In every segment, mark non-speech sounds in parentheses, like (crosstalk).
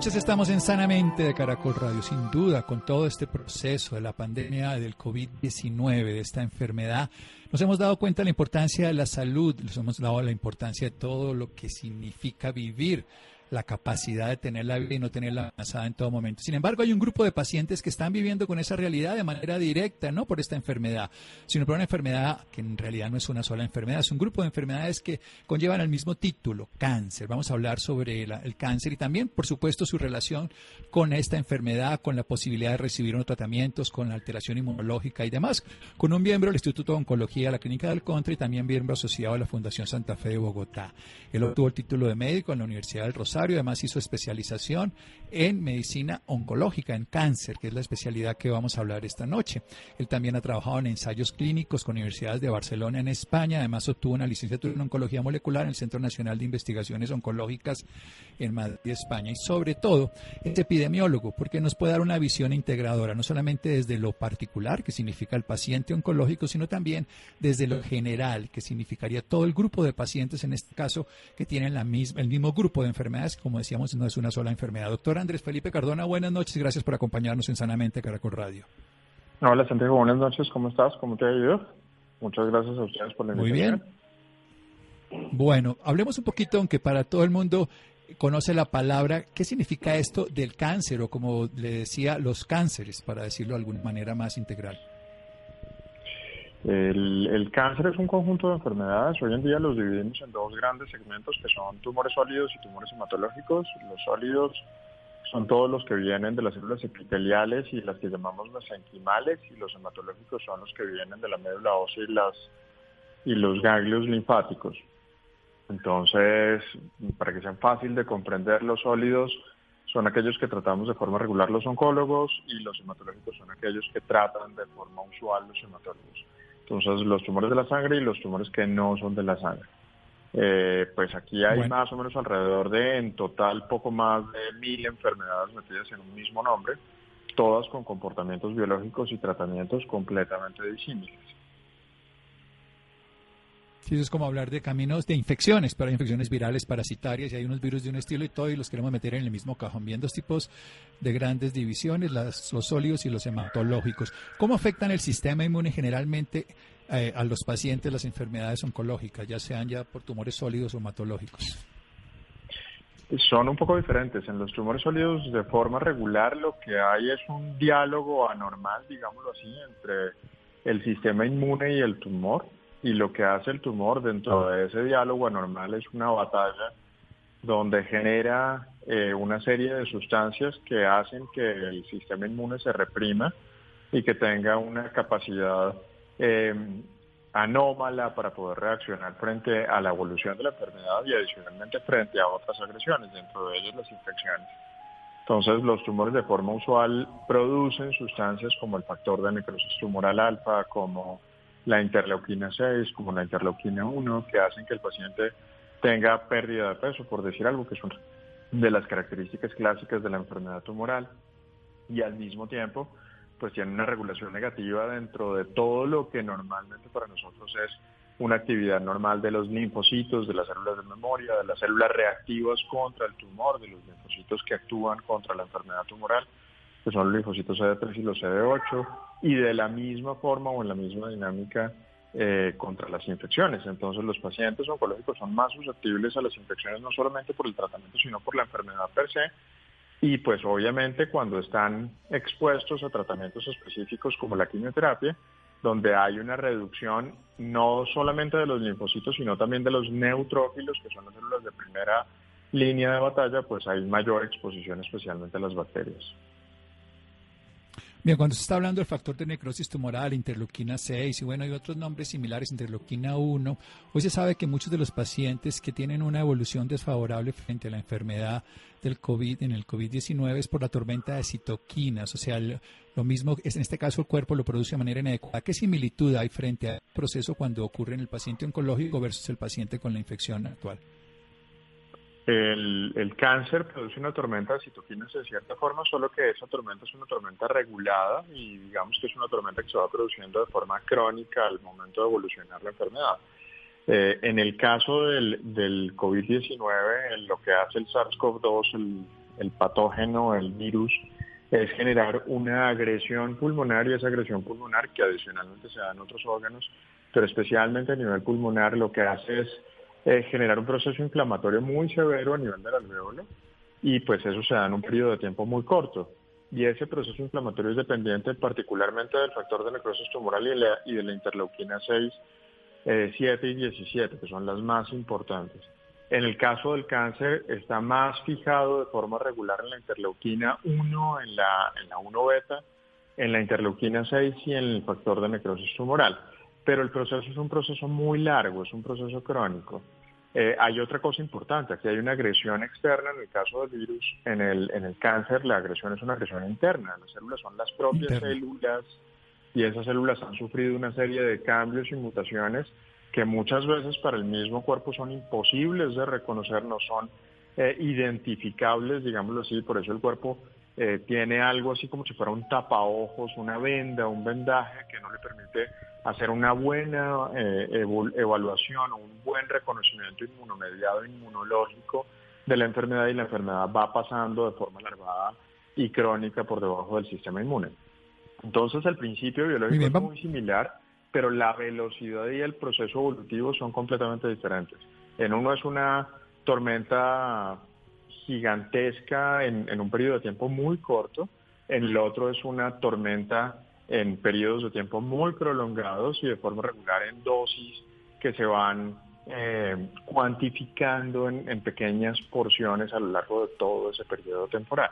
Noches, estamos en Sanamente de Caracol Radio. Sin duda, con todo este proceso de la pandemia del COVID-19, de esta enfermedad, nos hemos dado cuenta de la importancia de la salud, nos hemos dado la importancia de todo lo que significa vivir la capacidad de tener la vida y no tenerla amenazada en todo momento. Sin embargo, hay un grupo de pacientes que están viviendo con esa realidad de manera directa, no por esta enfermedad, sino por una enfermedad que en realidad no es una sola enfermedad, es un grupo de enfermedades que conllevan el mismo título, cáncer. Vamos a hablar sobre el cáncer y también, por supuesto, su relación con esta enfermedad, con la posibilidad de recibir unos tratamientos, con la alteración inmunológica y demás, con un miembro del Instituto de Oncología de la Clínica del Contra y también miembro asociado a la Fundación Santa Fe de Bogotá. Él obtuvo el título de médico en la Universidad del Rosario además hizo especialización en medicina oncológica, en cáncer, que es la especialidad que vamos a hablar esta noche. Él también ha trabajado en ensayos clínicos con universidades de Barcelona en España, además obtuvo una licenciatura en oncología molecular en el Centro Nacional de Investigaciones Oncológicas en Madrid, España, y sobre todo es epidemiólogo, porque nos puede dar una visión integradora, no solamente desde lo particular, que significa el paciente oncológico, sino también desde lo general, que significaría todo el grupo de pacientes, en este caso, que tienen la misma, el mismo grupo de enfermedades como decíamos, no es una sola enfermedad. Doctor Andrés Felipe Cardona, buenas noches, gracias por acompañarnos en Sanamente Caracol Radio. Hola Santiago, buenas noches, ¿cómo estás? ¿Cómo te ha ido? Muchas gracias a ustedes por la invitación. Muy bien. Bueno, hablemos un poquito, aunque para todo el mundo conoce la palabra, ¿qué significa esto del cáncer o como le decía, los cánceres, para decirlo de alguna manera más integral? El, cáncer es un conjunto de enfermedades. Hoy en día los dividimos en dos grandes segmentos que son tumores sólidos y tumores hematológicos. Los sólidos son todos los que vienen de las células epiteliales y las que llamamos mesenquimales y los hematológicos son los que vienen de la médula ósea y, las, y los ganglios linfáticos. Entonces, para que sean fácil de comprender, los sólidos son aquellos que tratamos de forma regular los oncólogos y los hematológicos son aquellos que tratan de forma usual los hematólogos. Entonces, los tumores de la sangre y los tumores que no son de la sangre. Eh, pues aquí hay más o menos alrededor de, en total, poco más de mil enfermedades metidas en un mismo nombre, todas con comportamientos biológicos y tratamientos completamente disímiles. Sí, eso es como hablar de caminos de infecciones, pero hay infecciones virales, parasitarias, y hay unos virus de un estilo y todo, y los queremos meter en el mismo cajón. Bien, dos tipos de grandes divisiones, las, los sólidos y los hematológicos. ¿Cómo afectan el sistema inmune generalmente eh, a los pacientes las enfermedades oncológicas, ya sean ya por tumores sólidos o hematológicos? Son un poco diferentes. En los tumores sólidos, de forma regular, lo que hay es un diálogo anormal, digámoslo así, entre el sistema inmune y el tumor y lo que hace el tumor dentro de ese diálogo anormal es una batalla donde genera eh, una serie de sustancias que hacen que el sistema inmune se reprima y que tenga una capacidad eh, anómala para poder reaccionar frente a la evolución de la enfermedad y adicionalmente frente a otras agresiones, dentro de ellas las infecciones. Entonces los tumores de forma usual producen sustancias como el factor de necrosis tumoral alfa, como la interleuquina 6 como la interleuquina 1, que hacen que el paciente tenga pérdida de peso, por decir algo, que son de las características clásicas de la enfermedad tumoral, y al mismo tiempo, pues tiene una regulación negativa dentro de todo lo que normalmente para nosotros es una actividad normal de los linfocitos, de las células de memoria, de las células reactivas contra el tumor, de los linfocitos que actúan contra la enfermedad tumoral que son los linfocitos CD3 y los CD8, y de la misma forma o en la misma dinámica eh, contra las infecciones. Entonces los pacientes oncológicos son más susceptibles a las infecciones no solamente por el tratamiento, sino por la enfermedad per se. Y pues obviamente cuando están expuestos a tratamientos específicos como la quimioterapia, donde hay una reducción no solamente de los linfocitos, sino también de los neutrófilos, que son las células de primera línea de batalla, pues hay mayor exposición especialmente a las bacterias. Bien, cuando se está hablando del factor de necrosis tumoral, interleuquina 6 y bueno, hay otros nombres similares, interleuquina 1, hoy se sabe que muchos de los pacientes que tienen una evolución desfavorable frente a la enfermedad del COVID, en el COVID-19 es por la tormenta de citoquinas, o sea, lo mismo, es, en este caso el cuerpo lo produce de manera inadecuada. ¿Qué similitud hay frente al proceso cuando ocurre en el paciente oncológico versus el paciente con la infección actual? El, cáncer produce una tormenta de citoquinas de cierta forma, solo que esa tormenta es una tormenta regulada y digamos que es una tormenta que se va produciendo de forma crónica al momento de evolucionar la enfermedad. Eh, en el caso del, del COVID-19, lo que hace el SARS-CoV-2, el, patógeno, el virus, es generar una agresión pulmonar y esa agresión pulmonar que adicionalmente se da en otros órganos, pero especialmente a nivel pulmonar lo que hace es eh, generar un proceso inflamatorio muy severo a nivel del alveolo y pues eso se da en un periodo de tiempo muy corto. Y ese proceso inflamatorio es dependiente particularmente del factor de necrosis tumoral y de la, y de la interleuquina 6, 7 y 17, que son las más importantes. En el caso del cáncer está más fijado de forma regular en la interleuquina 1, en la, en la 1 beta, en la interleuquina 6 y en el factor de necrosis tumoral pero el proceso es un proceso muy largo, es un proceso crónico. Eh, hay otra cosa importante, aquí hay una agresión externa, en el caso del virus, en el, en el cáncer la agresión es una agresión interna, las células son las propias células y esas células han sufrido una serie de cambios y mutaciones que muchas veces para el mismo cuerpo son imposibles de reconocer, no son eh, identificables, digámoslo así, por eso el cuerpo eh, tiene algo así como si fuera un tapaojos, una venda, un vendaje que no le permite hacer una buena eh, evaluación o un buen reconocimiento inmunomediado inmunológico de la enfermedad y la enfermedad va pasando de forma alargada y crónica por debajo del sistema inmune. Entonces el principio biológico es muy similar, pero la velocidad y el proceso evolutivo son completamente diferentes. En uno es una tormenta gigantesca en, en un periodo de tiempo muy corto, en el otro es una tormenta en periodos de tiempo muy prolongados y de forma regular en dosis que se van eh, cuantificando en, pequeñas porciones a lo largo de todo ese periodo temporal.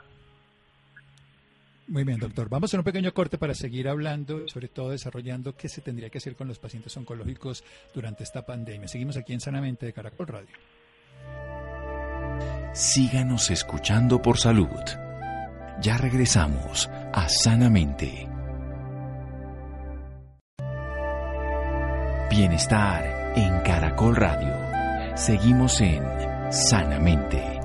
Muy bien, doctor. Vamos a un pequeño corte para seguir hablando, sobre todo desarrollando qué se tendría que hacer con los pacientes oncológicos durante esta pandemia. Seguimos aquí en Sanamente de Caracol Radio. Síganos escuchando por salud. Ya regresamos a Sanamente. Bienestar en Caracol Radio. Seguimos en Sanamente.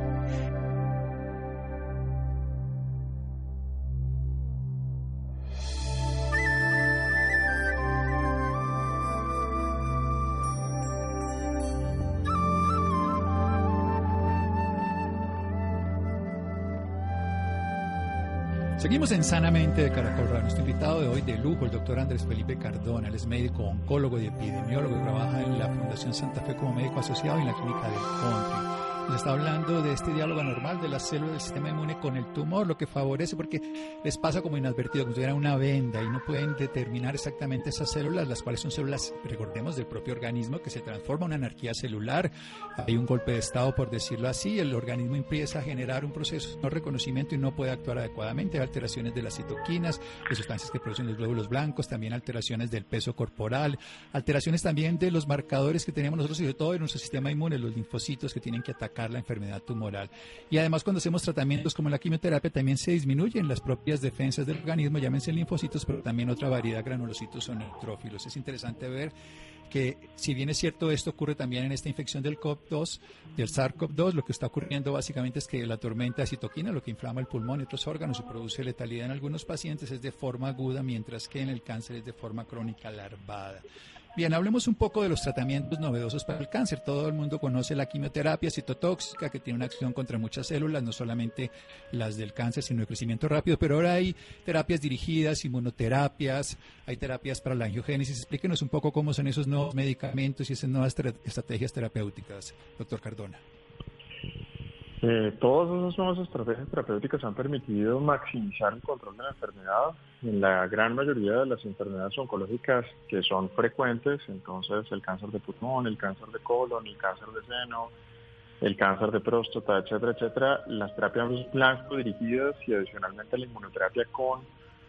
Seguimos en Sanamente de Caracol Radio. Nuestro invitado de hoy de lujo, el doctor Andrés Felipe Cardona. Él es médico, oncólogo y epidemiólogo y trabaja en la Fundación Santa Fe como médico asociado en la clínica del Country nos está hablando de este diálogo anormal de las células del sistema inmune con el tumor, lo que favorece porque les pasa como inadvertido, como si tuviera una venda y no pueden determinar exactamente esas células, las cuales son células, recordemos, del propio organismo que se transforma en una anarquía celular. Hay un golpe de estado, por decirlo así, el organismo empieza a generar un proceso de reconocimiento y no puede actuar adecuadamente. Hay alteraciones de las citoquinas, de sustancias que producen los glóbulos blancos, también alteraciones del peso corporal, alteraciones también de los marcadores que tenemos nosotros y de todo en nuestro sistema inmune, los linfocitos que tienen que atacar la enfermedad tumoral. Y además cuando hacemos tratamientos como la quimioterapia también se disminuyen las propias defensas del organismo, llámense linfocitos, pero también otra variedad, granulocitos o neutrófilos. Es interesante ver que si bien es cierto esto ocurre también en esta infección del COP2, del SARS-CoV-2, lo que está ocurriendo básicamente es que la tormenta de citoquina, lo que inflama el pulmón y otros órganos y produce letalidad en algunos pacientes, es de forma aguda, mientras que en el cáncer es de forma crónica larvada. Bien, hablemos un poco de los tratamientos novedosos para el cáncer. Todo el mundo conoce la quimioterapia citotóxica, que tiene una acción contra muchas células, no solamente las del cáncer, sino el crecimiento rápido, pero ahora hay terapias dirigidas, inmunoterapias, hay terapias para la angiogénesis. Explíquenos un poco cómo son esos nuevos medicamentos y esas nuevas estrategias terapéuticas, doctor Cardona. Eh, todas esas nuevas estrategias terapéuticas han permitido maximizar el control de la enfermedad en la gran mayoría de las enfermedades oncológicas que son frecuentes, entonces el cáncer de pulmón, el cáncer de colon, el cáncer de seno, el cáncer de próstata, etcétera, etcétera, las terapias blanco dirigidas y adicionalmente la inmunoterapia con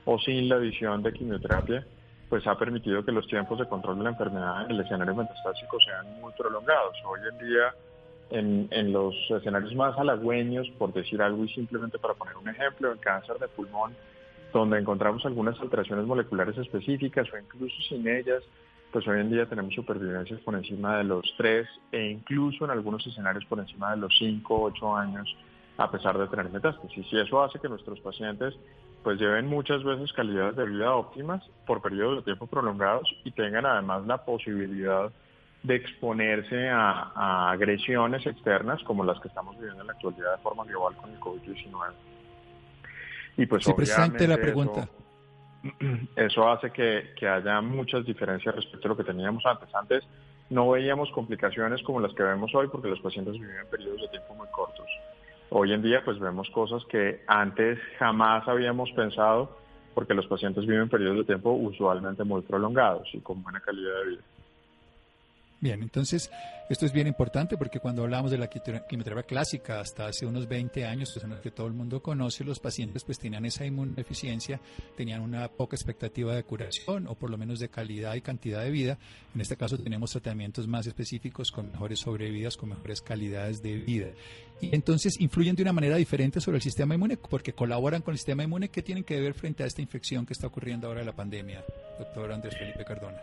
o sin la adición de quimioterapia, pues ha permitido que los tiempos de control de la enfermedad en el escenario metastásico sean muy prolongados. Hoy en día, en, en los escenarios más halagüeños, por decir algo y simplemente para poner un ejemplo, en cáncer de pulmón, donde encontramos algunas alteraciones moleculares específicas o incluso sin ellas, pues hoy en día tenemos supervivencias por encima de los 3 e incluso en algunos escenarios por encima de los 5 o 8 años a pesar de tener metástasis. Y eso hace que nuestros pacientes pues lleven muchas veces calidades de vida óptimas por periodos de tiempo prolongados y tengan además la posibilidad de exponerse a, agresiones externas como las que estamos viviendo en la actualidad de forma global con el COVID-19. Y pues sí, obviamente la pregunta. (clears throat) Eso, hace que, que haya muchas diferencias respecto a lo que teníamos antes. Antes no veíamos complicaciones como las que vemos hoy porque los pacientes vivían periodos de tiempo muy cortos. Hoy en día pues vemos cosas que antes jamás habíamos pensado porque los pacientes viven periodos de tiempo usualmente muy prolongados y con buena calidad de vida. Bien, entonces esto es bien importante porque cuando hablamos de la quimioterapia clásica hasta hace unos 20 años, pues que todo el mundo conoce, los pacientes pues tenían esa inmunodeficiencia, tenían una poca expectativa de curación o por lo menos de calidad y cantidad de vida. En este caso tenemos tratamientos más específicos con mejores sobrevidas, con mejores calidades de vida. Y entonces influyen de una manera diferente sobre el sistema inmune porque colaboran con el sistema inmune que tienen que ver frente a esta infección que está ocurriendo ahora de la pandemia, doctor Andrés Felipe Cardona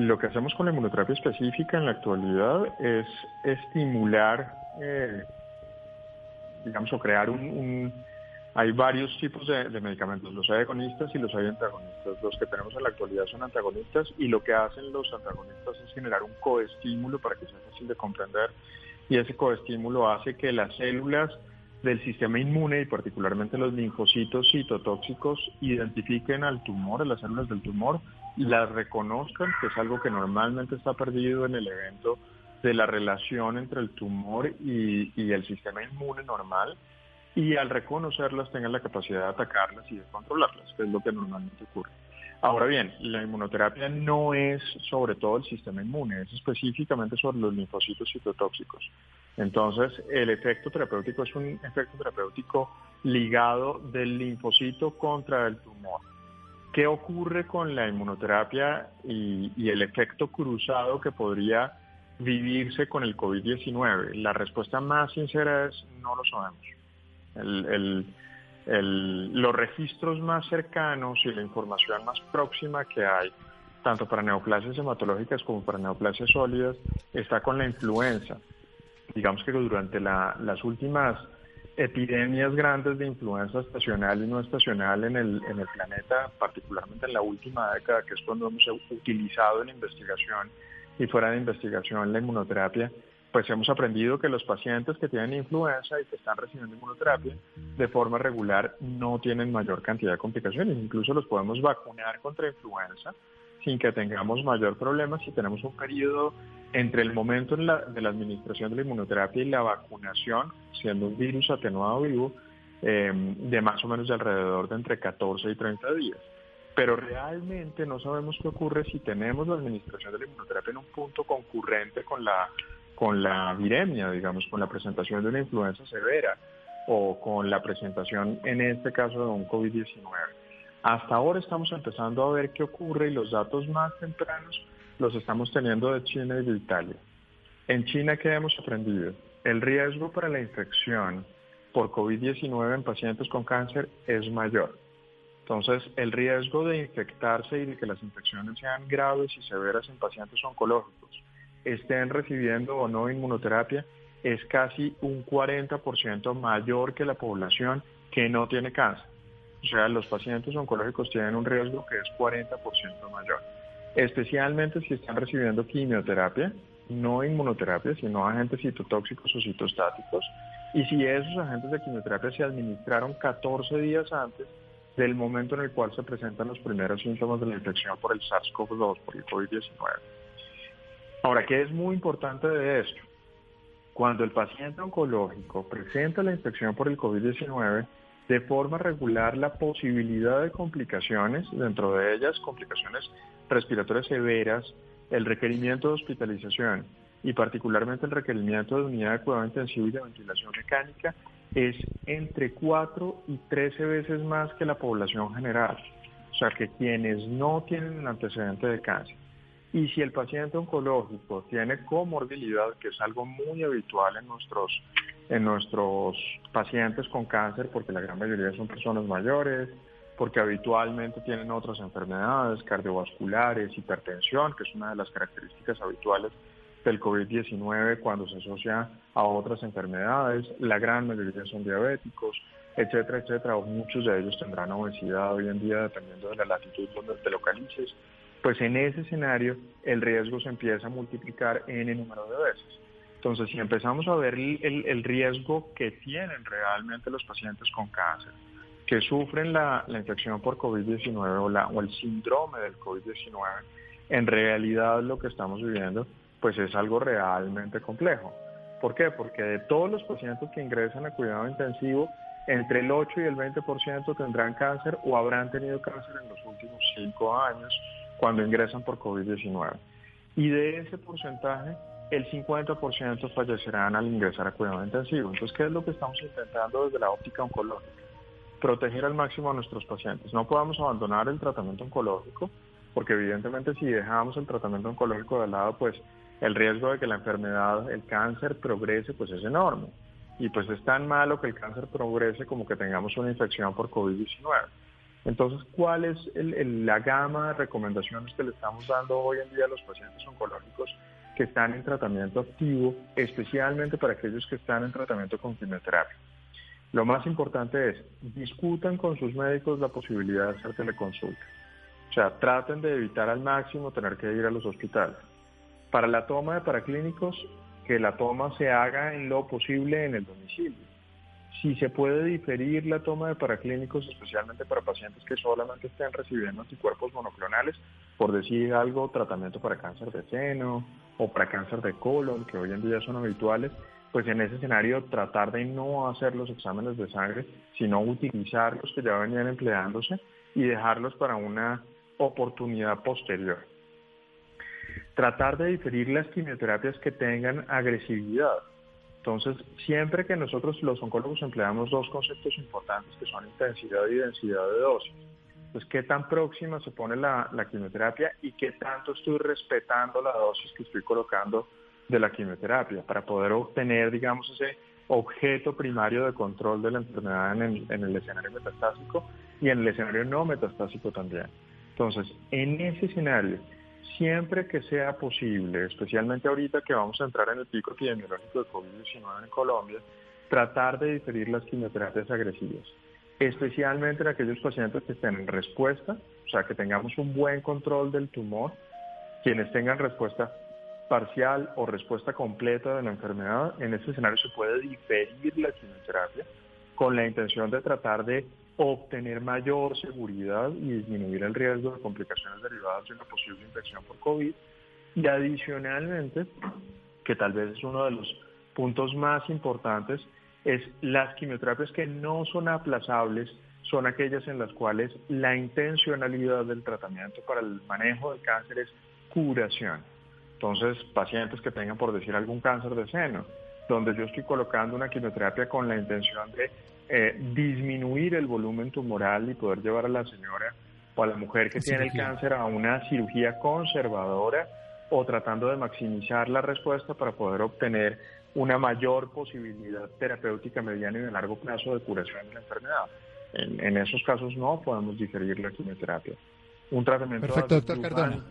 lo que hacemos con la inmunoterapia específica en la actualidad es estimular, eh, digamos, o crear un, Hay varios tipos de, medicamentos, los hay agonistas y los hay antagonistas. Los que tenemos en la actualidad son antagonistas y lo que hacen los antagonistas es generar un coestímulo para que sea fácil de comprender y ese coestímulo hace que las células del sistema inmune y particularmente los linfocitos citotóxicos identifiquen al tumor, a las células del tumor, las reconozcan, que es algo que normalmente está perdido en el evento de la relación entre el tumor y, el sistema inmune normal, y al reconocerlas tengan la capacidad de atacarlas y de controlarlas, que es lo que normalmente ocurre. Ahora bien, la inmunoterapia no es sobre todo el sistema inmune, es específicamente sobre los linfocitos citotóxicos. Entonces, el efecto terapéutico es un efecto terapéutico ligado del linfocito contra el tumor. ¿Qué ocurre con la inmunoterapia y, el efecto cruzado que podría vivirse con el COVID-19? La respuesta más sincera es no lo sabemos. los registros más cercanos y la información más próxima que hay, tanto para neoplasias hematológicas como para neoplasias sólidas, está con la influenza digamos que durante las últimas epidemias grandes de influenza estacional y no estacional en el, en el planeta, particularmente en la última década, que es cuando hemos utilizado en investigación y fuera de investigación la inmunoterapia, pues hemos aprendido que los pacientes que tienen influenza y que están recibiendo inmunoterapia de forma regular no tienen mayor cantidad de complicaciones, incluso los podemos vacunar contra influenza sin que tengamos mayor problema si tenemos un periodo entre el momento de la administración de la inmunoterapia y la vacunación, siendo un virus atenuado vivo, em, de más o menos de alrededor de entre 14 y 30 días. Pero realmente no sabemos qué ocurre si tenemos la administración de la inmunoterapia en un punto concurrente con la, con la viremia, digamos, con la presentación de una influenza severa o con la presentación, en este caso, de un COVID-19. Hasta ahora estamos empezando a ver qué ocurre y los datos más tempranos los estamos teniendo de China y de Italia. En China, ¿qué hemos aprendido? El riesgo para la infección por COVID-19 en pacientes con cáncer es mayor. Entonces, el riesgo de infectarse y de que las infecciones sean graves y severas en pacientes oncológicos, estén recibiendo o no inmunoterapia, es casi un 40% mayor que la población que no tiene cáncer. O sea, los pacientes oncológicos tienen un riesgo que es 40% mayor, especialmente si están recibiendo quimioterapia, no inmunoterapia, sino agentes citotóxicos o citostáticos, y si esos agentes de quimioterapia se administraron 14 días antes del momento en el cual se presentan los primeros síntomas de la infección por el SARS-CoV-2, por el COVID-19. Ahora, ¿qué es muy importante de esto? Cuando el paciente oncológico presenta la infección por el COVID-19, de forma regular la posibilidad de complicaciones, dentro de ellas complicaciones respiratorias severas, el requerimiento de hospitalización y particularmente el requerimiento de unidad de cuidado intensivo y de ventilación mecánica es entre 4 y 13 veces más que la población general. O sea que quienes no tienen el antecedente de cáncer. Y si el paciente oncológico tiene comorbilidad, que es algo muy habitual en nuestros, en nuestros pacientes con cáncer, porque la gran mayoría son personas mayores, porque habitualmente tienen otras enfermedades cardiovasculares, hipertensión, que es una de las características habituales del COVID-19 cuando se asocia a otras enfermedades, la gran mayoría son diabéticos, etcétera, etcétera, o muchos de ellos tendrán obesidad hoy en día dependiendo de la latitud donde te localices, pues en ese escenario el riesgo se empieza a multiplicar el número de veces. Entonces, si empezamos a ver el, el riesgo que tienen realmente los pacientes con cáncer, que sufren la, la infección por COVID-19 o, o el síndrome del COVID-19, en realidad lo que estamos viviendo pues es algo realmente complejo. ¿Por qué? Porque de todos los pacientes que ingresan a cuidado intensivo, entre el 8 y el 20% tendrán cáncer o habrán tenido cáncer en los últimos 5 años cuando ingresan por COVID-19. Y de ese porcentaje, el 50% fallecerán al ingresar a cuidado intensivo. Entonces, ¿qué es lo que estamos intentando desde la óptica oncológica? Proteger al máximo a nuestros pacientes. No podamos abandonar el tratamiento oncológico, porque evidentemente si dejamos el tratamiento oncológico de lado, pues el riesgo de que la enfermedad, el cáncer progrese, pues es enorme. Y pues es tan malo que el cáncer progrese como que tengamos una infección por COVID-19. Entonces, ¿cuál es la gama de recomendaciones que le estamos dando hoy en día a los pacientes oncológicos que están en tratamiento activo, especialmente para aquellos que están en tratamiento con quimioterapia? Lo más importante es, discutan con sus médicos la posibilidad de hacer teleconsulta. O sea, traten de evitar al máximo tener que ir a los hospitales. Para la toma de paraclínicos, que la toma se haga en lo posible en el domicilio. Si se puede diferir la toma de paraclínicos, especialmente para pacientes que solamente estén recibiendo anticuerpos monoclonales, por decir algo, tratamiento para cáncer de seno o para cáncer de colon, que hoy en día son habituales, pues en ese escenario tratar de no hacer los exámenes de sangre, sino utilizar los que ya venían empleándose y dejarlos para una oportunidad posterior tratar de diferir las quimioterapias que tengan agresividad. Entonces, siempre que nosotros los oncólogos empleamos dos conceptos importantes que son intensidad y densidad de dosis. Pues qué tan próxima se pone la, quimioterapia y qué tanto estoy respetando la dosis que estoy colocando de la quimioterapia para poder obtener, digamos, ese objeto primario de control de la enfermedad en el, en el escenario metastásico y en el escenario no metastásico también. Entonces, en ese escenario, siempre que sea posible, especialmente ahorita que vamos a entrar en el pico epidemiológico de COVID-19 en Colombia, tratar de diferir las quimioterapias agresivas, especialmente en aquellos pacientes que estén en respuesta, o sea, que tengamos un buen control del tumor, quienes tengan respuesta parcial o respuesta completa de la enfermedad, en ese escenario se puede diferir la quimioterapia con la intención de tratar de obtener mayor seguridad y disminuir el riesgo de complicaciones derivadas de una posible infección por COVID. Y adicionalmente, que tal vez es uno de los puntos más importantes, es las quimioterapias que no son aplazables, son aquellas en las cuales la intencionalidad del tratamiento para el manejo del cáncer es curación. Entonces, pacientes que tengan, por decir, algún cáncer de seno, donde yo estoy colocando una quimioterapia con la intención de eh, disminuir el volumen tumoral y poder llevar a la señora o a la mujer que tiene el cáncer a una cirugía conservadora o tratando de maximizar la respuesta para poder obtener una mayor posibilidad terapéutica mediana y de largo plazo de curación de la enfermedad. En, esos casos no podemos diferir la quimioterapia. Un tratamiento Perfecto, doctor Cardona.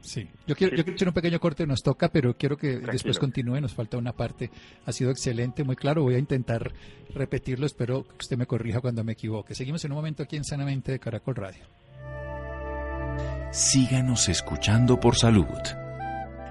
Sí, yo quiero, yo quiero hacer un pequeño corte, nos toca, pero quiero que después continúe, nos falta una parte. Ha sido excelente, muy claro, voy a intentar repetirlo, espero que usted me corrija cuando me equivoque. Seguimos en un momento aquí en Sanamente de Caracol Radio. Síganos escuchando por salud.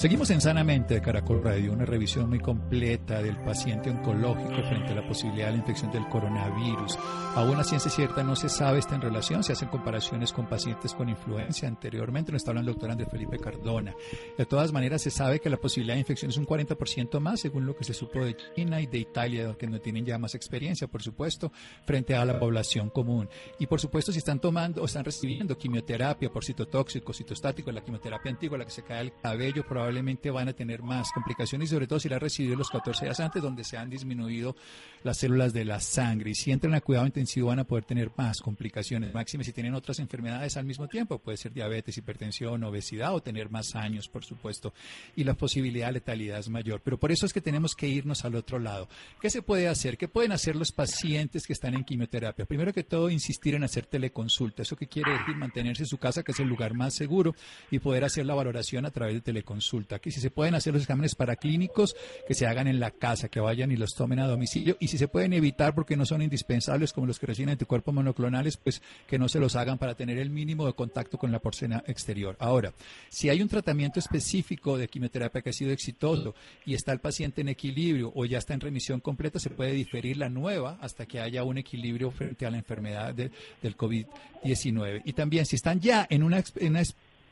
Seguimos en Sanamente de Caracol Radio, una revisión muy completa del paciente oncológico frente a la posibilidad de la infección del coronavirus. Aún la ciencia cierta no se sabe esta en relación, se hacen comparaciones con pacientes con influencia. Anteriormente nos está hablando el doctor Andrés Felipe Cardona. De todas maneras, se sabe que la posibilidad de infección es un 40% más, según lo que se supo de China y de Italia, que no tienen ya más experiencia, por supuesto, frente a la población común. Y por supuesto, si están tomando o están recibiendo quimioterapia por citotóxico, citostático, la quimioterapia antigua, la que se cae el cabello, probablemente probablemente van a tener más complicaciones sobre todo si la han los 14 días antes donde se han disminuido las células de la sangre y si entran a cuidado intensivo van a poder tener más complicaciones máximas si tienen otras enfermedades al mismo tiempo, puede ser diabetes, hipertensión, obesidad o tener más años, por supuesto, y la posibilidad de letalidad es mayor. Pero por eso es que tenemos que irnos al otro lado. ¿Qué se puede hacer? ¿Qué pueden hacer los pacientes que están en quimioterapia? Primero que todo, insistir en hacer teleconsulta. ¿Eso qué quiere decir? Mantenerse en su casa, que es el lugar más seguro, y poder hacer la valoración a través de teleconsulta que si se pueden hacer los exámenes paraclínicos, que se hagan en la casa, que vayan y los tomen a domicilio, y si se pueden evitar porque no son indispensables como los que reciben anticuerpos monoclonales, pues que no se los hagan para tener el mínimo de contacto con la porcena exterior. Ahora, si hay un tratamiento específico de quimioterapia que ha sido exitoso y está el paciente en equilibrio o ya está en remisión completa, se puede diferir la nueva hasta que haya un equilibrio frente a la enfermedad del COVID-19. Y también si están ya en una, en una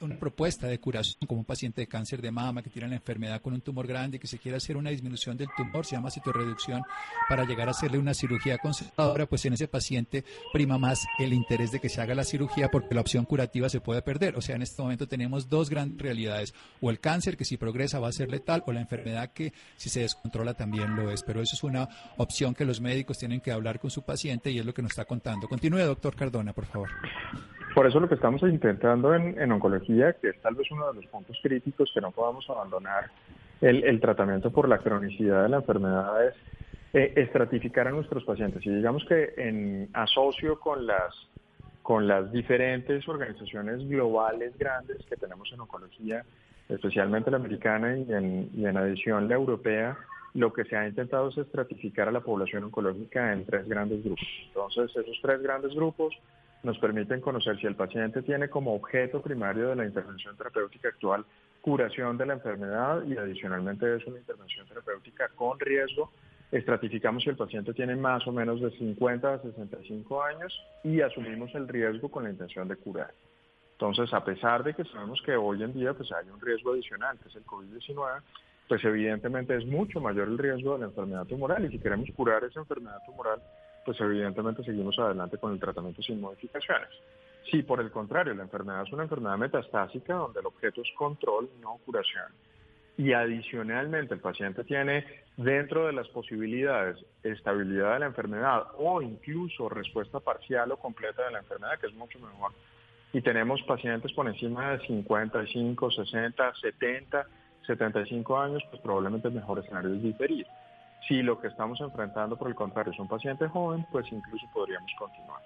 una propuesta de curación como un paciente de cáncer de mama que tiene la enfermedad con un tumor grande que se quiere hacer una disminución del tumor, se llama citorreducción, para llegar a hacerle una cirugía conservadora, pues en ese paciente prima más el interés de que se haga la cirugía porque la opción curativa se puede perder. O sea, en este momento tenemos dos grandes realidades, o el cáncer que si progresa va a ser letal, o la enfermedad que si se descontrola también lo es. Pero eso es una opción que los médicos tienen que hablar con su paciente y es lo que nos está contando. Continúe, doctor Cardona, por favor. Por eso lo que estamos intentando en, oncología, que es tal vez uno de los puntos críticos que no podamos abandonar el, tratamiento por la cronicidad de la enfermedad, es eh, estratificar a nuestros pacientes. Y digamos que en asocio con las con las diferentes organizaciones globales grandes que tenemos en oncología, especialmente la americana y en, y en adición la europea, lo que se ha intentado es estratificar a la población oncológica en tres grandes grupos. Entonces, esos tres grandes grupos nos permiten conocer si el paciente tiene como objeto primario de la intervención terapéutica actual curación de la enfermedad y adicionalmente es una intervención terapéutica con riesgo. Estratificamos si el paciente tiene más o menos de 50 a 65 años y asumimos el riesgo con la intención de curar. Entonces, a pesar de que sabemos que hoy en día pues hay un riesgo adicional, que es el COVID-19, pues evidentemente es mucho mayor el riesgo de la enfermedad tumoral y si queremos curar esa enfermedad tumoral, pues evidentemente seguimos adelante con el tratamiento sin modificaciones. Si por el contrario la enfermedad es una enfermedad metastásica donde el objeto es control, no curación, y adicionalmente el paciente tiene dentro de las posibilidades estabilidad de la enfermedad o incluso respuesta parcial o completa de la enfermedad, que es mucho mejor, y tenemos pacientes por encima de 55, 60, 70, 75 años, pues probablemente el mejor escenario es diferir. Si lo que estamos enfrentando, por el contrario, es un paciente joven, pues incluso podríamos continuar.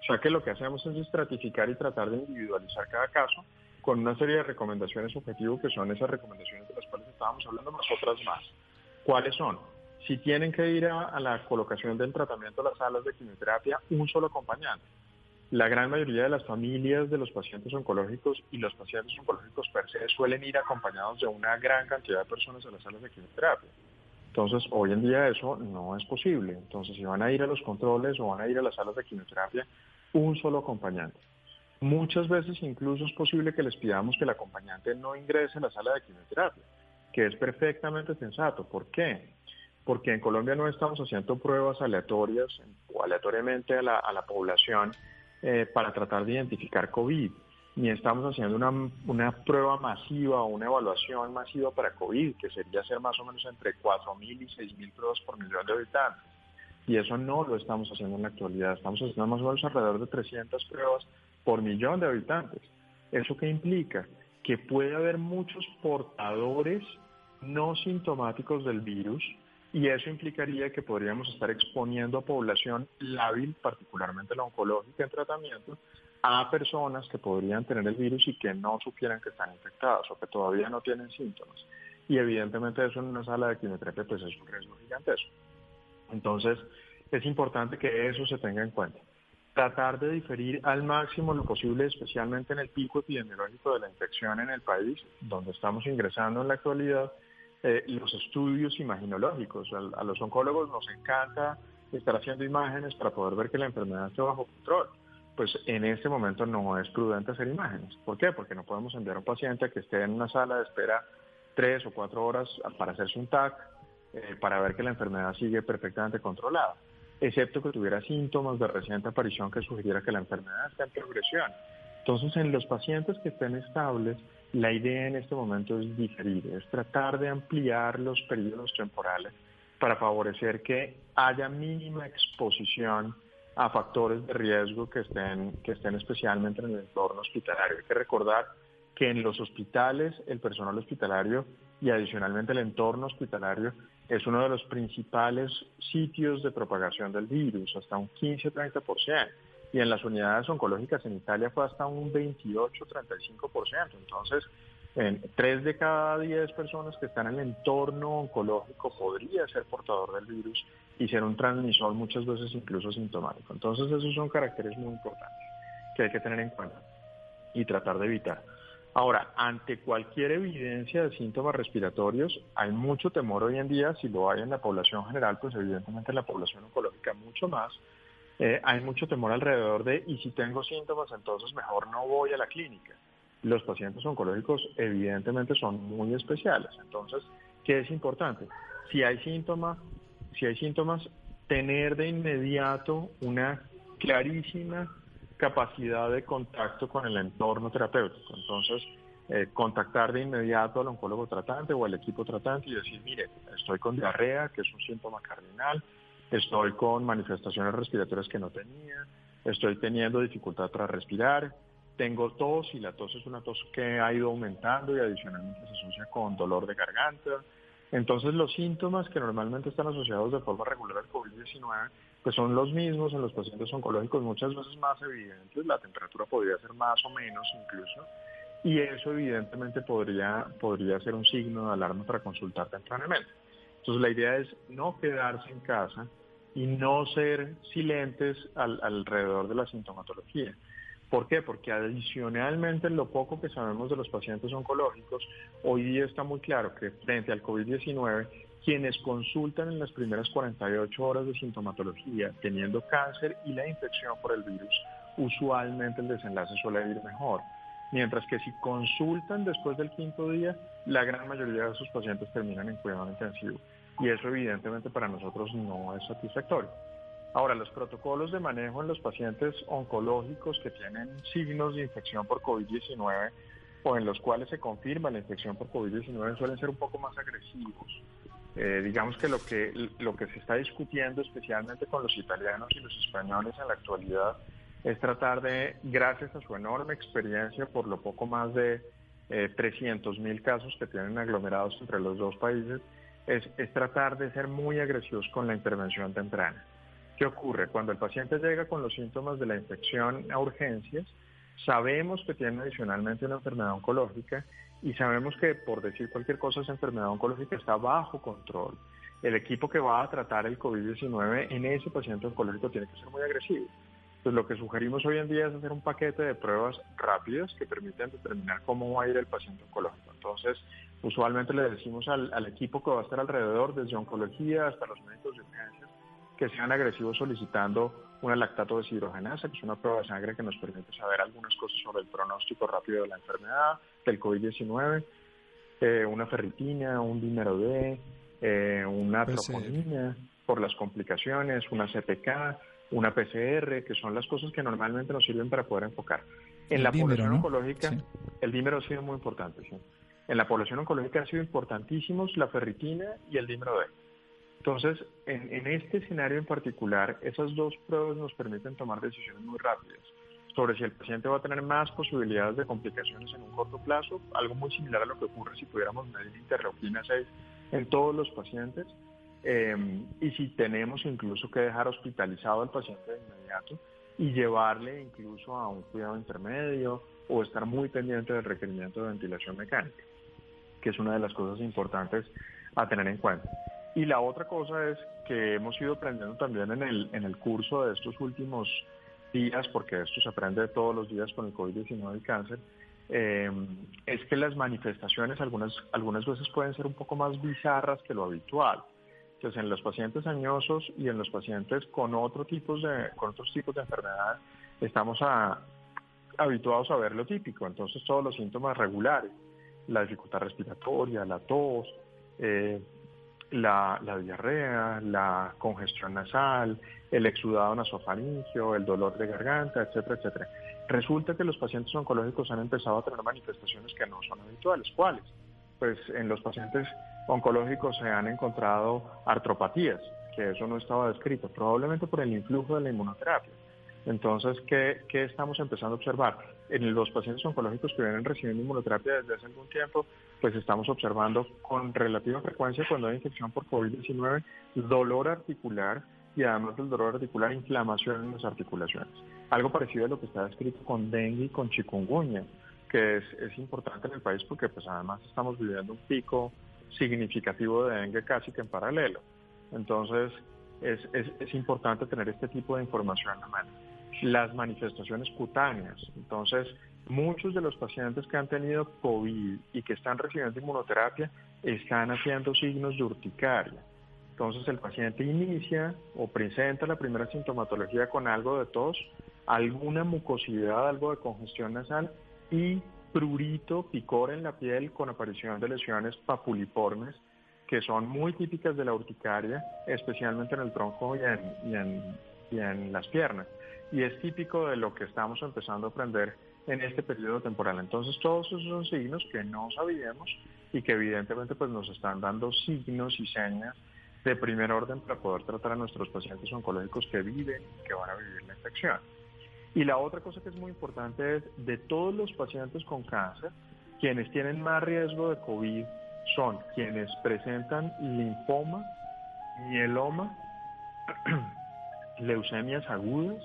O sea que lo que hacemos es estratificar y tratar de individualizar cada caso con una serie de recomendaciones objetivos que son esas recomendaciones de las cuales estábamos hablando, más otras más. ¿Cuáles son? Si tienen que ir a, la colocación del tratamiento a las salas de quimioterapia, un solo acompañante. La gran mayoría de las familias de los pacientes oncológicos y los pacientes oncológicos per se suelen ir acompañados de una gran cantidad de personas a las salas de quimioterapia. Entonces, hoy en día eso no es posible. Entonces, si van a ir a los controles o van a ir a las salas de quimioterapia, un solo acompañante. Muchas veces incluso es posible que les pidamos que el acompañante no ingrese a la sala de quimioterapia, que es perfectamente sensato. ¿Por qué? Porque en Colombia no estamos haciendo pruebas aleatorias o aleatoriamente a la, a la población eh, para tratar de identificar COVID ni estamos haciendo una, una prueba masiva o una evaluación masiva para COVID, que sería hacer más o menos entre 4.000 y 6.000 pruebas por millón de habitantes. Y eso no lo estamos haciendo en la actualidad. Estamos haciendo más o menos alrededor de 300 pruebas por millón de habitantes. ¿Eso qué implica? Que puede haber muchos portadores no sintomáticos del virus y eso implicaría que podríamos estar exponiendo a población lábil, particularmente la oncológica en tratamiento, a personas que podrían tener el virus y que no supieran que están infectadas o que todavía no tienen síntomas. Y evidentemente eso en una sala de quimioterapia pues es un riesgo gigantesco. Entonces es importante que eso se tenga en cuenta. tratar de diferir al máximo lo posible, especialmente en el pico epidemiológico de la infección en el país, donde estamos ingresando en la actualidad, eh, los estudios imaginológicos. A, a, los oncólogos nos encanta estar haciendo imágenes para poder ver que la enfermedad esté bajo control. Pues en este momento no es prudente hacer imágenes. ¿Por qué? Porque no podemos enviar a un paciente que esté en una sala de espera tres o cuatro horas para hacerse un TAC, eh, para ver que la enfermedad sigue perfectamente controlada excepto que tuviera síntomas de reciente aparición que sugiriera que la enfermedad está en progresión. Entonces, en los pacientes que estén estables, la idea en este momento es diferir, es tratar de ampliar los periodos temporales para favorecer que haya mínima exposición a factores de riesgo que estén, que estén especialmente en el entorno hospitalario. Hay que recordar que en los hospitales el personal hospitalario y adicionalmente el entorno hospitalario es uno de los principales sitios de propagación del virus, hasta un 15-30%, y en las unidades oncológicas en Italia fue hasta un 28-35%. Entonces, en 3 de cada 10 personas que están en el entorno oncológico podría ser portador del virus y ser un transmisor muchas veces incluso sintomático. Entonces, esos son caracteres muy importantes que hay que tener en cuenta y tratar de evitar. Ahora, ante cualquier evidencia de síntomas respiratorios, hay mucho temor hoy en día, si lo hay en la población general, pues evidentemente en la población oncológica mucho más. Eh, hay mucho temor alrededor de, y si tengo síntomas, entonces mejor no voy a la clínica. Los pacientes oncológicos evidentemente son muy especiales. Entonces, ¿qué es importante? Si hay síntomas, si hay síntomas, tener de inmediato una clarísima capacidad de contacto con el entorno terapéutico. Entonces, eh, contactar de inmediato al oncólogo tratante o al equipo tratante y decir, mire, estoy con diarrea, que es un síntoma cardinal, estoy con manifestaciones respiratorias que no tenía, estoy teniendo dificultad para respirar, tengo tos y la tos es una tos que ha ido aumentando y adicionalmente se asocia con dolor de garganta. Entonces los síntomas que normalmente están asociados de forma regular al COVID-19 pues son los mismos en los pacientes oncológicos, muchas veces más evidentes, la temperatura podría ser más o menos incluso, y eso evidentemente podría, podría ser un signo de alarma para consultar tempranamente. Entonces la idea es no quedarse en casa y no ser silentes alrededor de la sintomatología. ¿Por qué? Porque adicionalmente lo poco que sabemos de los pacientes oncológicos, hoy día está muy claro que frente al COVID-19 quienes consultan en las primeras 48 horas de sintomatología teniendo cáncer y la infección por el virus, usualmente el desenlace suele ir mejor. Mientras que si consultan después del quinto día, la gran mayoría de esos pacientes terminan en cuidado intensivo. Y eso evidentemente para nosotros no es satisfactorio. Ahora, los protocolos de manejo en los pacientes oncológicos que tienen signos de infección por COVID-19 o en los cuales se confirma la infección por COVID-19 suelen ser un poco más agresivos. Eh, digamos que lo que lo que se está discutiendo especialmente con los italianos y los españoles en la actualidad es tratar de, gracias a su enorme experiencia por lo poco más de eh, 300 mil casos que tienen aglomerados entre los dos países, es, es tratar de ser muy agresivos con la intervención temprana. ¿Qué ocurre? Cuando el paciente llega con los síntomas de la infección a urgencias, sabemos que tiene adicionalmente una enfermedad oncológica y sabemos que, por decir cualquier cosa, esa enfermedad oncológica está bajo control. El equipo que va a tratar el COVID-19 en ese paciente oncológico tiene que ser muy agresivo. Entonces, lo que sugerimos hoy en día es hacer un paquete de pruebas rápidas que permiten determinar cómo va a ir el paciente oncológico. Entonces, usualmente le decimos al, al equipo que va a estar alrededor, desde oncología hasta los médicos de urgencias, que sean agresivos solicitando una lactato deshidrogenasa, que es una prueba de sangre que nos permite saber algunas cosas sobre el pronóstico rápido de la enfermedad, del COVID-19, eh, una ferritina, un dímero D, eh, una troponina por las complicaciones, una CPK, una PCR, que son las cosas que normalmente nos sirven para poder enfocar. En la población oncológica, el dímero ha sido muy importante. ¿sí? En la población oncológica han sido importantísimos la ferritina y el dímero D. Entonces, en, este escenario en particular, esas dos pruebas nos permiten tomar decisiones muy rápidas sobre si el paciente va a tener más posibilidades de complicaciones en un corto plazo, algo muy similar a lo que ocurre si pudiéramos medir interleuquina 6 en todos los pacientes, eh, y si tenemos incluso que dejar hospitalizado al paciente de inmediato y llevarle incluso a un cuidado intermedio o estar muy pendiente del requerimiento de ventilación mecánica, que es una de las cosas importantes a tener en cuenta. Y la otra cosa es que hemos ido aprendiendo también en el, en el curso de estos últimos días, porque esto se aprende todos los días con el COVID-19 y cáncer, eh, es que las manifestaciones algunas, algunas veces pueden ser un poco más bizarras que lo habitual. Entonces, en los pacientes añosos y en los pacientes con, otro tipos de, con otros tipos de enfermedades, estamos habituados a ver lo típico. Entonces, todos los síntomas regulares, la dificultad respiratoria, la tos, eh, la, diarrea, la congestión nasal, el exudado nasofaringio, el dolor de garganta, etcétera, etcétera. Resulta que los pacientes oncológicos han empezado a tener manifestaciones que no son habituales. ¿Cuáles? Pues en los pacientes oncológicos se han encontrado artropatías, que eso no estaba descrito, probablemente por el influjo de la inmunoterapia. Entonces, ¿qué, ¿qué, estamos empezando a observar? En los pacientes oncológicos que vienen recibiendo inmunoterapia desde hace algún tiempo, pues estamos observando con relativa frecuencia cuando hay infección por COVID-19 dolor articular y además del dolor articular, inflamación en las articulaciones. Algo parecido a lo que está descrito con dengue y con chikungunya, que es, es importante en el país porque pues además estamos viviendo un pico significativo de dengue casi que en paralelo. Entonces, es, es, es importante tener este tipo de información en la mano las manifestaciones cutáneas. Entonces, muchos de los pacientes que han tenido COVID y que están recibiendo inmunoterapia están haciendo signos de urticaria. Entonces, el paciente inicia o presenta la primera sintomatología con algo de tos, alguna mucosidad, algo de congestión nasal y prurito, picor en la piel con aparición de lesiones papuliformes que son muy típicas de la urticaria, especialmente en el tronco y en, y en las piernas y es típico de lo que estamos empezando a aprender en este periodo temporal. Entonces todos esos son signos que no sabíamos y que evidentemente pues nos están dando signos y señas de primer orden para poder tratar a nuestros pacientes oncológicos que viven y que van a vivir la infección. Y la otra cosa que es muy importante es de todos los pacientes con cáncer, quienes tienen más riesgo de COVID son quienes presentan linfoma, mieloma, (clears throat) leucemias agudas,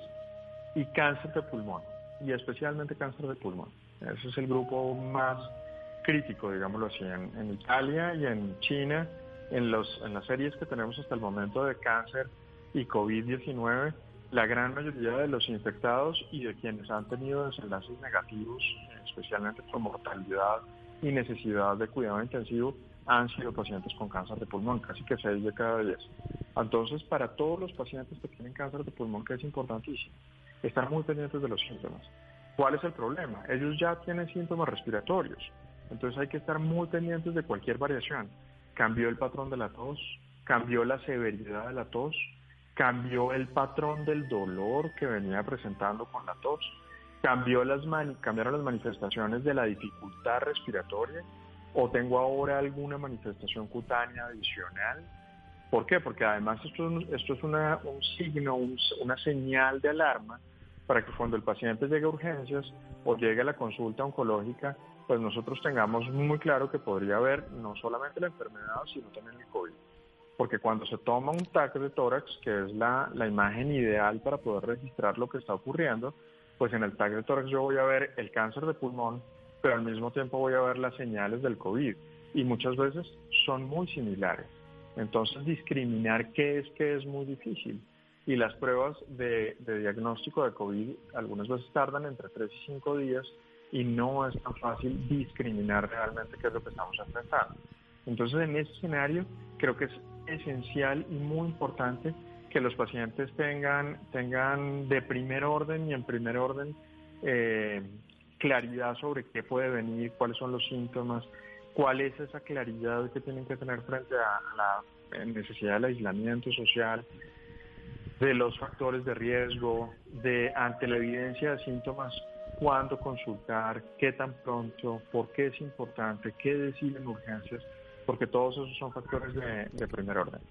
y cáncer de pulmón, y especialmente cáncer de pulmón. Ese es el grupo más crítico, digámoslo así, en, Italia y en China, en, los, en las series que tenemos hasta el momento de cáncer y COVID-19, la gran mayoría de los infectados y de quienes han tenido desenlaces negativos, especialmente por mortalidad y necesidad de cuidado intensivo, han sido pacientes con cáncer de pulmón, casi que 6 de cada 10. Entonces, para todos los pacientes que tienen cáncer de pulmón, que es importantísimo, estar muy pendientes de los síntomas. ¿Cuál es el problema? Ellos ya tienen síntomas respiratorios, entonces hay que estar muy pendientes de cualquier variación. Cambió el patrón de la tos, cambió la severidad de la tos, cambió el patrón del dolor que venía presentando con la tos, cambió las cambiaron las manifestaciones de la dificultad respiratoria o tengo ahora alguna manifestación cutánea adicional. ¿Por qué? Porque además esto, esto es una, un signo, una señal de alarma para que cuando el paciente llegue a urgencias o llegue a la consulta oncológica, pues nosotros tengamos muy claro que podría haber no solamente la enfermedad, sino también el COVID. Porque cuando se toma un TAC de tórax, que es la, la imagen ideal para poder registrar lo que está ocurriendo, pues en el TAC de tórax yo voy a ver el cáncer de pulmón, pero al mismo tiempo voy a ver las señales del COVID. Y muchas veces son muy similares. Entonces discriminar qué es que es muy difícil y las pruebas de, diagnóstico de COVID algunas veces tardan entre 3 y 5 días y no es tan fácil discriminar realmente qué es lo que estamos enfrentando. Entonces, en ese escenario, creo que es esencial y muy importante que los pacientes tengan, tengan de primer orden y en primer orden eh, claridad sobre qué puede venir, cuáles son los síntomas, cuál es esa claridad que tienen que tener frente a la necesidad del aislamiento social, de los factores de riesgo, de ante la evidencia de síntomas, cuándo consultar, qué tan pronto, por qué es importante, qué decir en urgencias, porque todos esos son factores de, primer orden.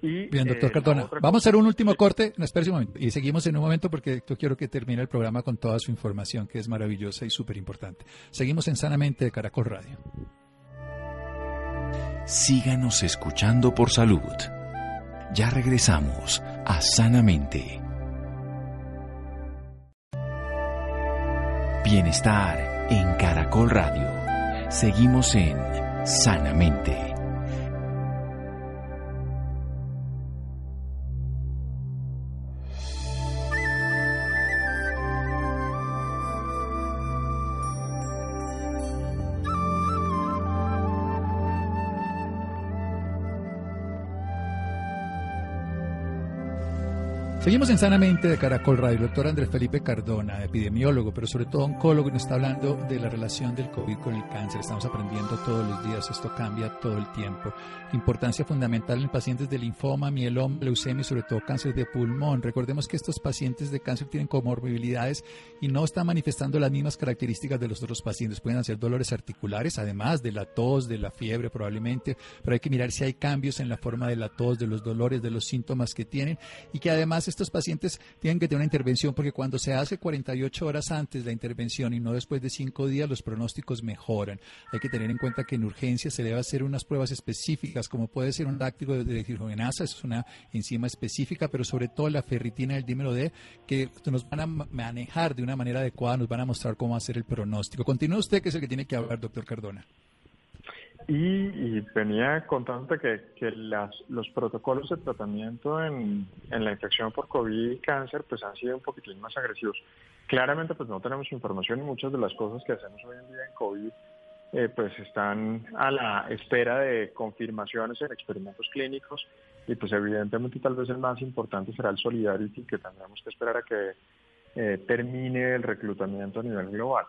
Y, Bien, doctor eh, Cardona, vamos a hacer un último corte, espera un momento, y seguimos en un momento porque yo quiero que termine el programa con toda su información, que es maravillosa y súper importante. Seguimos en Sanamente de Caracol Radio. Síganos escuchando por salud. Ya regresamos a Sanamente. Bienestar en Caracol Radio. Seguimos en Sanamente. Seguimos en Sanamente de Caracol Radio. El doctor Andrés Felipe Cardona, epidemiólogo, pero sobre todo oncólogo, y nos está hablando de la relación del COVID con el cáncer. Estamos aprendiendo todos los días, esto cambia todo el tiempo. Importancia fundamental en pacientes de linfoma, mieloma, leucemia y sobre todo cáncer de pulmón. Recordemos que estos pacientes de cáncer tienen comorbilidades y no están manifestando las mismas características de los otros pacientes. Pueden hacer dolores articulares, además de la tos, de la fiebre probablemente, pero hay que mirar si hay cambios en la forma de la tos, de los dolores, de los síntomas que tienen y que además estos pacientes tienen que tener una intervención porque cuando se hace 48 horas antes la intervención y no después de 5 días, los pronósticos mejoran. Hay que tener en cuenta que en urgencia se debe hacer unas pruebas específicas, como puede ser un láctico de dihidrogenasa, eso es una enzima específica, pero sobre todo la ferritina del dímero D, que nos van a manejar de una manera adecuada, nos van a mostrar cómo hacer el pronóstico. Continúa usted, que es el que tiene que hablar, doctor Cardona. Y, venía contándote que, que las, los protocolos de tratamiento en, en, la infección por COVID y cáncer pues han sido un poquitín más agresivos. Claramente pues no tenemos información y muchas de las cosas que hacemos hoy en día en COVID eh, pues están a la espera de confirmaciones en experimentos clínicos y pues evidentemente tal vez el más importante será el Solidarity que tendremos que esperar a que eh, termine el reclutamiento a nivel global.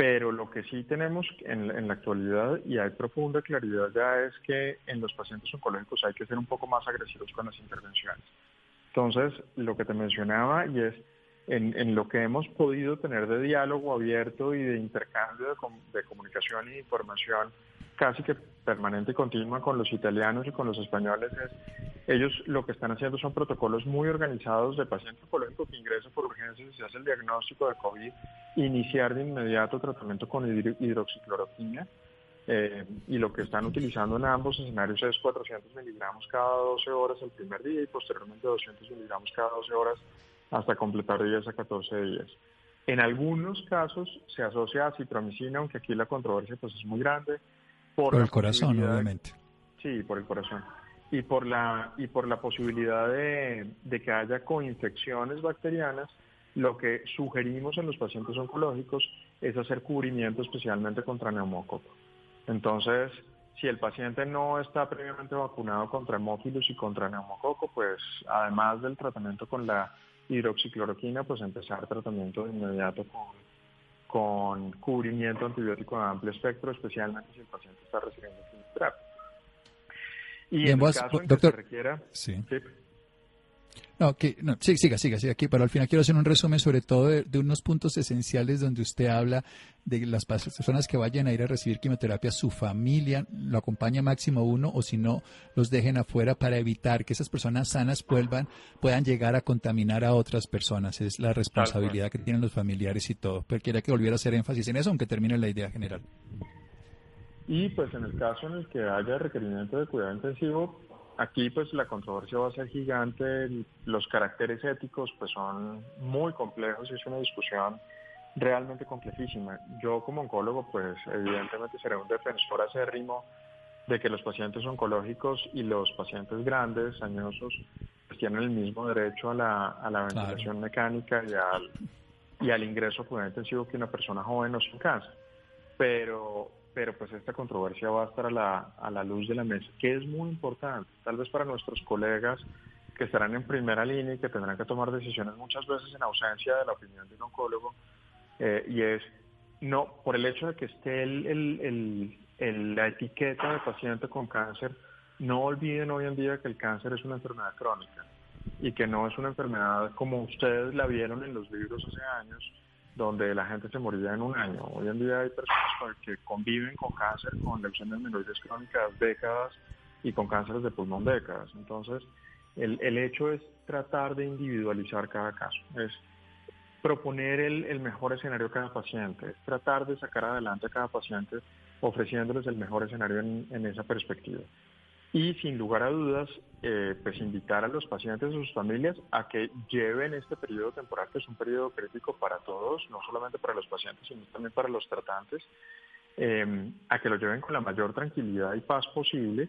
Pero lo que sí tenemos en, la actualidad, y hay profunda claridad ya, es que en los pacientes oncológicos hay que ser un poco más agresivos con las intervenciones. Entonces, lo que te mencionaba, y es en, lo que hemos podido tener de diálogo abierto y de intercambio de, comunicación e información casi que permanente y continua con los italianos y con los españoles es, ellos lo que están haciendo son protocolos muy organizados de paciente oncológico que ingresa por urgencias y se hace el diagnóstico de COVID, iniciar de inmediato tratamiento con hidroxicloroquina. Eh, y lo que están utilizando en ambos escenarios es 400 miligramos cada 12 horas el primer día y posteriormente 200 miligramos cada 12 horas hasta completar 10 a 14 días. En algunos casos se asocia a citromicina, aunque aquí la controversia pues es muy grande. Por, el corazón, obviamente. Sí, por el corazón. Y por la, y por la posibilidad de, de que haya coinfecciones bacterianas, lo que sugerimos en los pacientes oncológicos es hacer cubrimiento especialmente contra neumococo. Entonces, si el paciente no está previamente vacunado contra hemófilos y contra neumococo, pues además del tratamiento con la hidroxicloroquina, pues empezar tratamiento de inmediato con, con cubrimiento antibiótico de amplio espectro, especialmente si el paciente está recibiendo quimioterapia. Y en, el caso en doctor, que se requiera, sí. No, que, no, sí, siga, siga, siga aquí, pero al final quiero hacer un resumen sobre todo de, unos puntos esenciales donde usted habla de las personas que vayan a ir a recibir quimioterapia, su familia lo acompaña máximo uno o si no, los dejen afuera para evitar que esas personas sanas vuelvan, puedan llegar a contaminar a otras personas. Es la responsabilidad que tienen los familiares y todo. Pero quería que volviera a hacer énfasis en eso, aunque termine la idea general. Y pues en el caso en el que haya requerimiento de cuidado intensivo, Aquí pues la controversia va a ser gigante, los caracteres éticos pues son muy complejos y es una discusión realmente complejísima. Yo como oncólogo pues evidentemente seré un defensor acérrimo de que los pacientes oncológicos y los pacientes grandes, añosos, pues tienen el mismo derecho a la, a la ventilación mecánica y al, y al ingreso cuidado intensivo que una persona joven o sin cáncer. Pero, pero pues esta controversia va a estar a la, a la luz de la mesa, que es muy importante, tal vez para nuestros colegas que estarán en primera línea y que tendrán que tomar decisiones muchas veces en ausencia de la opinión de un oncólogo, eh, y es, no, por el hecho de que esté el, el, el, la etiqueta de paciente con cáncer, no olviden hoy en día que el cáncer es una enfermedad crónica y que no es una enfermedad como ustedes la vieron en los libros hace años, donde la gente se moría en un año. Hoy en día hay personas que conviven con cáncer, con leucemias mieloides crónicas décadas y con cánceres de pulmón décadas. Entonces, el, el hecho es tratar de individualizar cada caso, es proponer el, el mejor escenario a cada paciente, es tratar de sacar adelante a cada paciente ofreciéndoles el mejor escenario en, en esa perspectiva y sin lugar a dudas, eh, pues invitar a los pacientes y sus familias a que lleven este periodo temporal, que es un periodo crítico para todos, no solamente para los pacientes, sino también para los tratantes, eh, a que lo lleven con la mayor tranquilidad y paz posible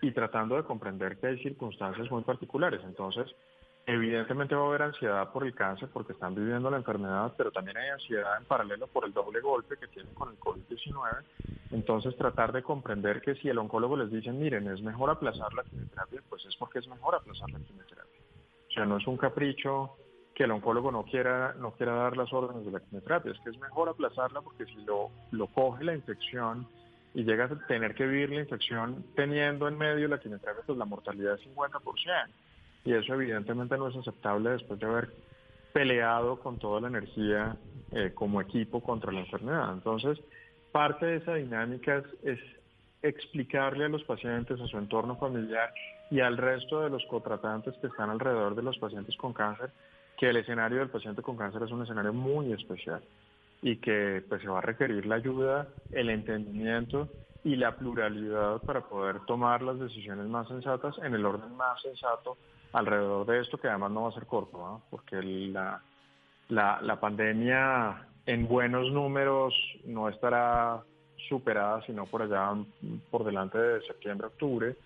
y tratando de comprender que hay circunstancias muy particulares. Entonces, Evidentemente va a haber ansiedad por el cáncer porque están viviendo la enfermedad, pero también hay ansiedad en paralelo por el doble golpe que tienen con el COVID-19. Entonces tratar de comprender que si el oncólogo les dice, miren, es mejor aplazar la quimioterapia, pues es porque es mejor aplazar la quimioterapia. sea, no es un capricho que el oncólogo no quiera, no quiera dar las órdenes de la quimioterapia, es que es mejor aplazarla porque si lo, lo coge la infección y llegas a tener que vivir la infección teniendo en medio la quimioterapia, pues la mortalidad es 50%. Y eso evidentemente no es aceptable después de haber peleado con toda la energía eh, como equipo contra la enfermedad. Entonces, parte de esa dinámica es, explicarle a los pacientes, a su entorno familiar y al resto de los cotratantes que están alrededor de los pacientes con cáncer, que el escenario del paciente con cáncer es un escenario muy especial y que pues se va a requerir la ayuda, el entendimiento y la pluralidad para poder tomar las decisiones más sensatas en el orden más sensato alrededor de esto, que además no va a ser corto, porque la, la, pandemia en buenos números no estará superada, sino por allá por delante de septiembre, octubre,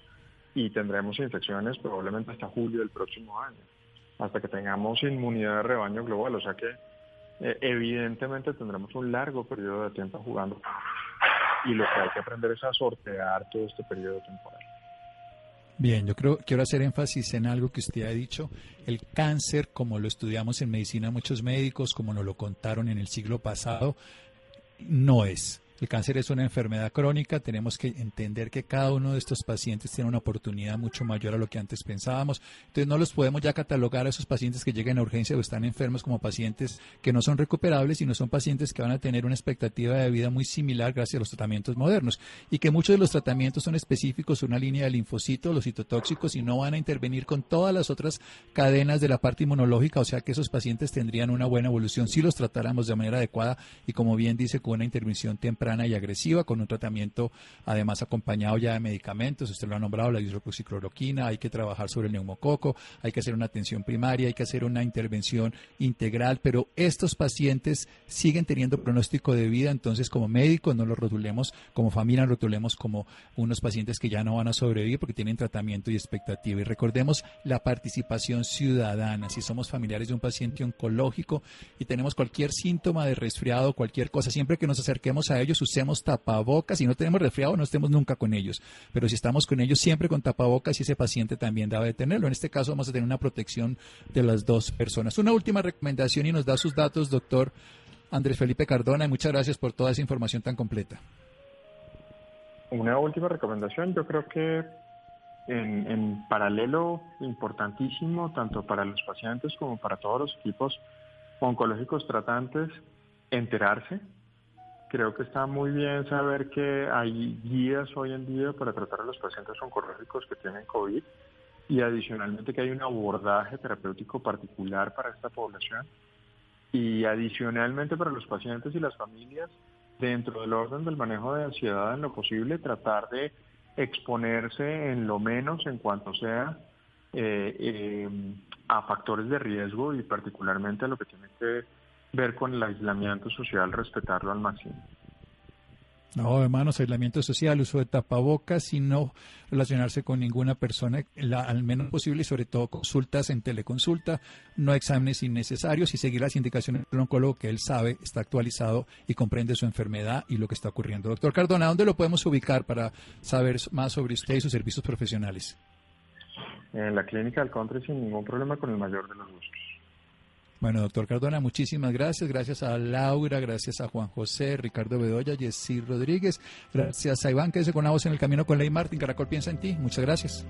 y tendremos infecciones probablemente hasta julio del próximo año, hasta que tengamos inmunidad de rebaño global, o sea que eh, evidentemente tendremos un largo periodo de tiempo jugando y lo que hay que aprender es a sortear todo este periodo temporal. Bien, yo creo quiero hacer énfasis en algo que usted ha dicho. El cáncer, como lo estudiamos en medicina muchos médicos, como nos lo contaron en el siglo pasado, no es. El cáncer es una enfermedad crónica, tenemos que entender que cada uno de estos pacientes tiene una oportunidad mucho mayor a lo que antes pensábamos. Entonces no los podemos ya catalogar a esos pacientes que lleguen a urgencia o están enfermos como pacientes que no son recuperables, sino son pacientes que van a tener una expectativa de vida muy similar gracias a los tratamientos modernos y que muchos de los tratamientos son específicos, una línea de linfocitos, los citotóxicos y no van a intervenir con todas las otras cadenas de la parte inmunológica, o sea que esos pacientes tendrían una buena evolución si los tratáramos de manera adecuada y como bien dice con una intervención temprana y agresiva, con un tratamiento además acompañado ya de medicamentos, usted lo ha nombrado, la hidroxicloroquina, hay que trabajar sobre el neumococo, hay que hacer una atención primaria, hay que hacer una intervención integral, pero estos pacientes siguen teniendo pronóstico de vida, entonces como médicos no los rotulemos, como familia rotulemos como unos pacientes que ya no van a sobrevivir porque tienen tratamiento y expectativa. Y recordemos la participación ciudadana, si somos familiares de un paciente oncológico y tenemos cualquier síntoma de resfriado, cualquier cosa, siempre que nos acerquemos a ellos, usemos tapabocas. Si no tenemos resfriado, no estemos nunca con ellos. Pero si estamos con ellos, siempre con tapabocas y ese paciente también debe tenerlo. En este caso, vamos a tener una protección de las dos personas. Una última recomendación y nos da sus datos, doctor Andrés Felipe Cardona. Y muchas gracias por toda esa información tan completa. Una última recomendación, yo creo que en, en, paralelo importantísimo, tanto para los pacientes como para todos los equipos oncológicos tratantes, enterarse Creo que está muy bien saber que hay guías hoy en día para tratar a los pacientes oncológicos que tienen COVID y adicionalmente que hay un abordaje terapéutico particular para esta población. Y adicionalmente para los pacientes y las familias dentro del orden del manejo de ansiedad en lo posible tratar de exponerse en lo menos en cuanto sea eh, eh, a factores de riesgo y particularmente a lo que tiene que ver con el aislamiento social, respetarlo al máximo. No, hermanos, aislamiento social, uso de tapabocas y no relacionarse con ninguna persona al menos posible y sobre todo consultas en teleconsulta, no exámenes innecesarios y seguir las indicaciones del oncólogo que él sabe, está actualizado y comprende su enfermedad y lo que está ocurriendo. Doctor Cardona, ¿dónde lo podemos ubicar para saber más sobre usted y sus servicios profesionales? En la clínica del country sin ningún problema con el mayor de los gustos. Bueno, doctor Cardona, muchísimas gracias. Gracias a Laura, gracias a Juan José, Ricardo Bedoya, Jessy Rodríguez. Gracias a Iván, que se con la voz en el camino con Ley Martín. Caracol piensa en ti. Muchas gracias.